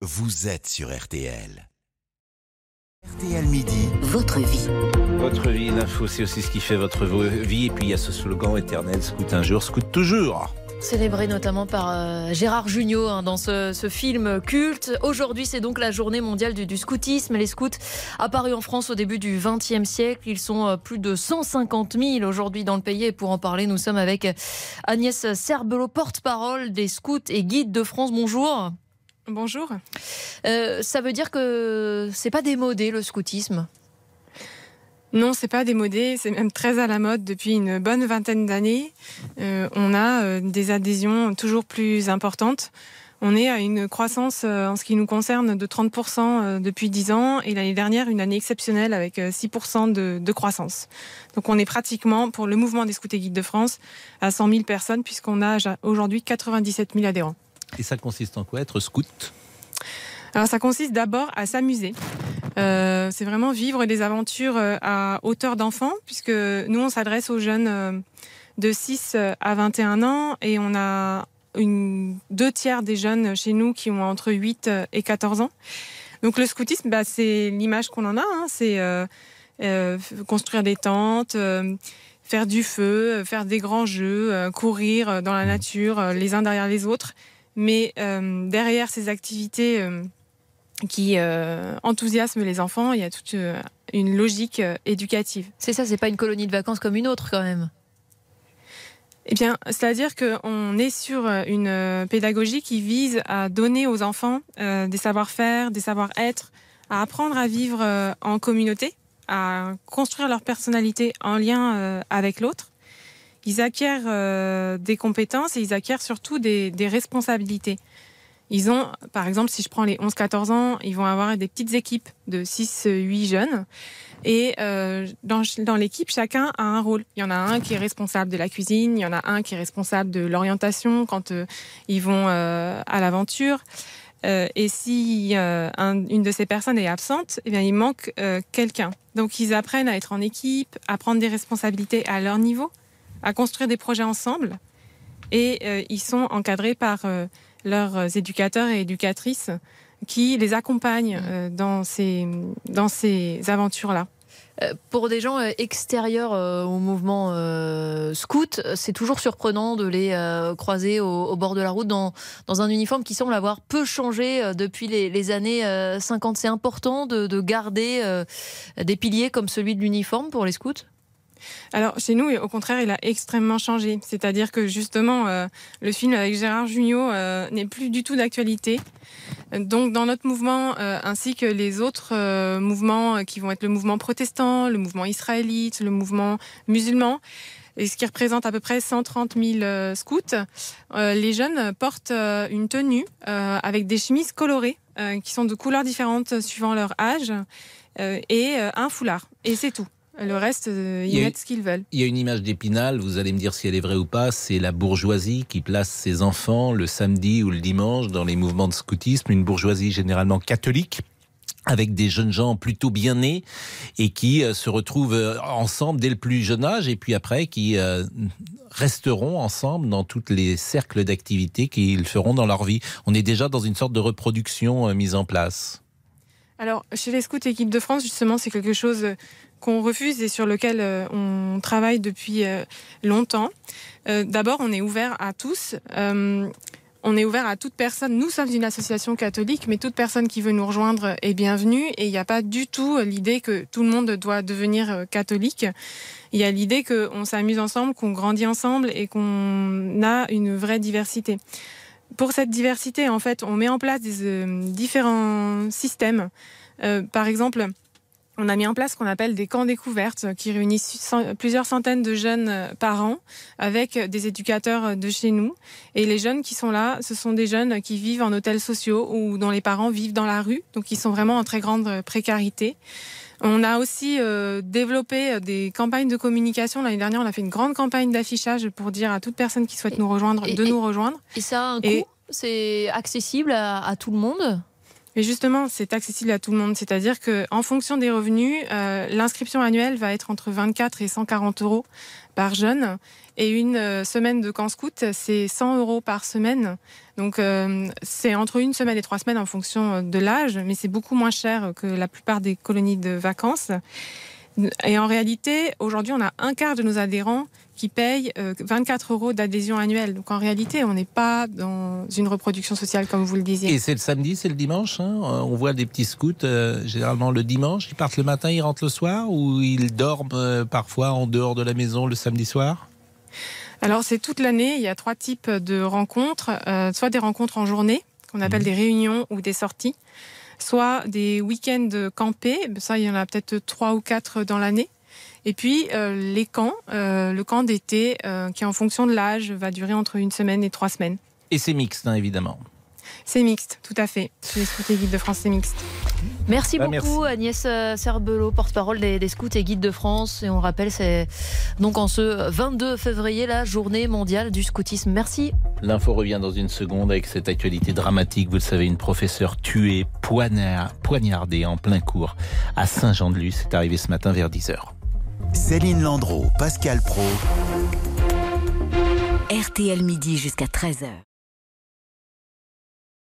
vous êtes sur RTL. RTL Midi. Votre vie. Votre vie, l'info, c'est aussi ce qui fait votre vie. Et puis il y a ce slogan éternel scout un jour, scout toujours. Célébré notamment par euh, Gérard Jugnot hein, dans ce, ce film culte. Aujourd'hui, c'est donc la journée mondiale du, du scoutisme. Les scouts apparus en France au début du XXe siècle. Ils sont euh, plus de 150 000 aujourd'hui dans le pays. Et pour en parler, nous sommes avec Agnès Serbelot, porte-parole des scouts et guides de France. Bonjour. Bonjour. Euh, ça veut dire que c'est pas démodé le scoutisme? Non, c'est pas démodé, c'est même très à la mode depuis une bonne vingtaine d'années. Euh, on a euh, des adhésions toujours plus importantes. On est à une croissance euh, en ce qui nous concerne de 30% euh, depuis 10 ans et l'année dernière une année exceptionnelle avec euh, 6% de, de croissance. Donc on est pratiquement pour le mouvement des scouts et guides de France à 100 000 personnes puisqu'on a aujourd'hui 97 000 adhérents. Et ça consiste en quoi être scout? Alors ça consiste d'abord à s'amuser. Euh, c'est vraiment vivre des aventures euh, à hauteur d'enfant, puisque nous on s'adresse aux jeunes euh, de 6 à 21 ans et on a une, deux tiers des jeunes chez nous qui ont entre 8 et 14 ans. Donc le scoutisme, bah, c'est l'image qu'on en a, hein. c'est euh, euh, construire des tentes, faire du feu, faire des grands jeux, courir dans la nature, euh, les uns derrière les autres. Mais euh, derrière ces activités euh, qui euh, enthousiasment les enfants, il y a toute euh, une logique euh, éducative. C'est ça, c'est pas une colonie de vacances comme une autre quand même. Eh bien, c'est-à-dire qu'on est sur une pédagogie qui vise à donner aux enfants des savoir-faire, des savoir-être, à apprendre à vivre en communauté, à construire leur personnalité en lien avec l'autre. Ils acquièrent euh, des compétences et ils acquièrent surtout des, responsabilités. Ils ont, par exemple, si je prends les 11-14 ans, ils vont avoir des petites équipes de 6-8 jeunes. Et euh, dans, l'équipe, chacun a un rôle. Il y en a un qui est responsable de la cuisine, il y en a un qui est responsable de l'orientation quand euh, ils vont à l'aventure. Et si un- une de ces personnes est absente, eh bien, il manque quelqu'un. Donc, ils apprennent à être en équipe, à prendre des responsabilités à leur niveau, à construire des projets ensemble. Et euh, ils sont encadrés par euh, leurs éducateurs et éducatrices qui les accompagnent euh, dans ces, dans ces aventures-là. Pour des gens extérieurs au mouvement scout, c'est toujours surprenant de les croiser au, au bord de la route dans, dans un uniforme qui semble avoir peu changé depuis les, les années euh, 50. C'est important de, de garder des piliers comme celui de l'uniforme pour les scouts? Alors, chez nous, au contraire, il a extrêmement changé. C'est-à-dire que justement, euh, le film avec Gérard Jugnot euh, n'est plus du tout d'actualité. Donc, dans notre mouvement, euh, ainsi que les autres mouvements qui vont être le mouvement protestant, le mouvement israélite, le mouvement musulman, et ce qui représente à peu près 130 000 euh, scouts, les jeunes portent une tenue avec des chemises colorées qui sont de couleurs différentes suivant leur âge et un foulard. Et c'est tout. Le reste, euh, Il ils y a- mettent ce qu'ils veulent. Il y a une image d'épinal, vous allez me dire si elle est vraie ou pas, c'est la bourgeoisie qui place ses enfants le samedi ou le dimanche dans les mouvements de scoutisme, une bourgeoisie généralement catholique avec des jeunes gens plutôt bien nés et qui euh, se retrouvent euh, ensemble dès le plus jeune âge et puis après qui resteront ensemble dans tous les cercles d'activité qu'ils feront dans leur vie. On est déjà dans une sorte de reproduction mise en place. Alors, chez les scouts équipe de France, justement, c'est quelque chose qu'on refuse et sur lequel euh, on travaille depuis euh, longtemps. Euh, D'abord, on est ouvert à tous. On est ouvert à toute personne. Nous sommes une association catholique, mais toute personne qui veut nous rejoindre est bienvenue. Et il n'y a pas du tout l'idée que tout le monde doit devenir catholique. Il y a l'idée qu'on s'amuse ensemble, qu'on grandit ensemble et qu'on a une vraie diversité. Pour cette diversité, en fait, on met en place des, différents systèmes. Par exemple, on a mis en place ce qu'on appelle des camps découvertes euh, qui réunissent plusieurs centaines de jeunes euh, par an avec euh, des éducateurs de chez nous. Et les jeunes qui sont là, ce sont des jeunes qui vivent en hôtels sociaux ou dont les parents vivent dans la rue, donc ils sont vraiment en très grande précarité. On a aussi euh, développé des campagnes de communication. L'année dernière, on a fait une grande campagne d'affichage pour dire à toute personne qui souhaite Et- nous rejoindre et- de et- nous rejoindre. Et ça a un coût? C'est accessible à, à tout le monde? Mais justement, c'est accessible à tout le monde. C'est-à-dire qu'en fonction des revenus, euh, l'inscription annuelle va être entre 24 et 140 euros par jeune. Et une euh, semaine de camp scout, c'est 100 euros par semaine. Donc euh, c'est entre une semaine et trois semaines en fonction de l'âge, mais c'est beaucoup moins cher que la plupart des colonies de vacances. Et en réalité, aujourd'hui, on a un quart de nos adhérents qui payent 24 euh, euros d'adhésion annuelle. Donc en réalité, on n'est pas dans une reproduction sociale comme vous le disiez. Et c'est le samedi, c'est le dimanche. Hein? On voit des petits scouts euh, généralement le dimanche. Ils partent le matin, ils rentrent le soir ou ils dorment euh, parfois en dehors de la maison le samedi soir? Alors c'est toute l'année. Il y a trois types de rencontres. soit des rencontres en journée, qu'on appelle mmh. des réunions ou des sorties soit des week-ends campés, ça il y en a peut-être trois ou quatre dans l'année. Et puis euh, les camps, euh, le camp d'été euh, qui en fonction de l'âge va durer entre une semaine et trois semaines. Et c'est mixte hein, évidemment. C'est mixte, tout à fait. Les scouts et guides de France, c'est mixte. Merci bah, beaucoup Agnès Serbelot, porte-parole des, des, scouts et guides de France. Et on rappelle, c'est donc en ce 22 février, la journée mondiale du scoutisme. Merci. L'info revient dans une seconde avec cette actualité dramatique. Vous le savez, une professeure tuée, poignardée en plein cours à Saint-Jean-de-Luz. C'est arrivé ce matin vers 10h. Céline Landreau, Pascal Pro. RTL midi jusqu'à 13h.